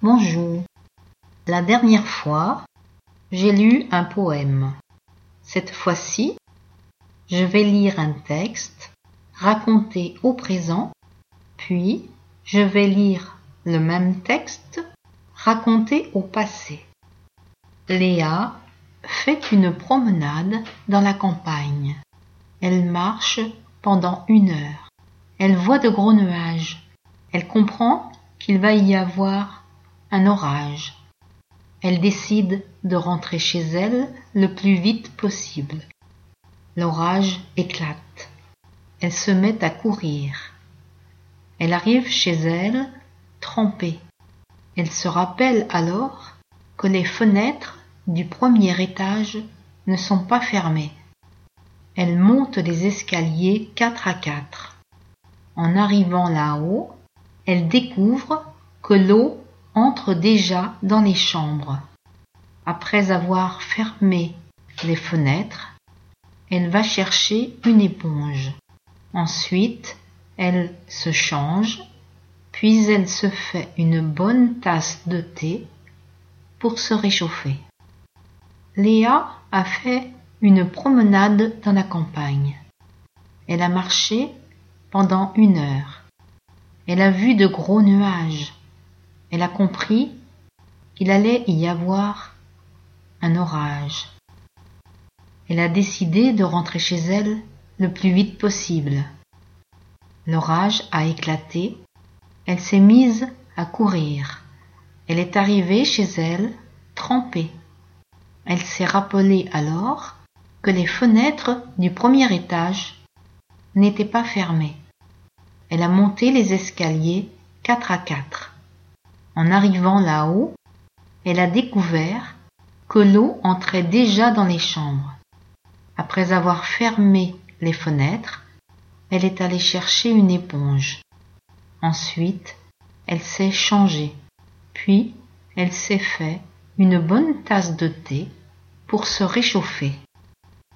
Bonjour. La dernière fois, j'ai lu un poème. Cette fois-ci, je vais lire un texte raconté au présent, puis je vais lire le même texte raconté au passé. Léa fait une promenade dans la campagne. Elle marche pendant une heure. Elle voit de gros nuages. Elle comprend qu'il va y avoir un orage. Elle décide de rentrer chez elle le plus vite possible. L'orage éclate. Elle se met à courir. Elle arrive chez elle, trempée. Elle se rappelle alors que les fenêtres du premier étage ne sont pas fermées. Elle monte les escaliers quatre à quatre. En arrivant là-haut, elle découvre que l'eau entre déjà dans les chambres. Après avoir fermé les fenêtres, elle va chercher une éponge. Ensuite, elle se change, puis elle se fait une bonne tasse de thé pour se réchauffer. Léa a fait une promenade dans la campagne. Elle a marché pendant une heure. Elle a vu de gros nuages. Elle a compris qu'il allait y avoir un orage. Elle a décidé de rentrer chez elle le plus vite possible. L'orage a éclaté. Elle s'est mise à courir. Elle est arrivée chez elle trempée. Elle s'est rappelée alors que les fenêtres du premier étage n'étaient pas fermées. Elle a monté les escaliers quatre à quatre. En arrivant là-haut, elle a découvert que l'eau entrait déjà dans les chambres. Après avoir fermé les fenêtres, elle est allée chercher une éponge. Ensuite, elle s'est changée. Puis, elle s'est fait une bonne tasse de thé pour se réchauffer.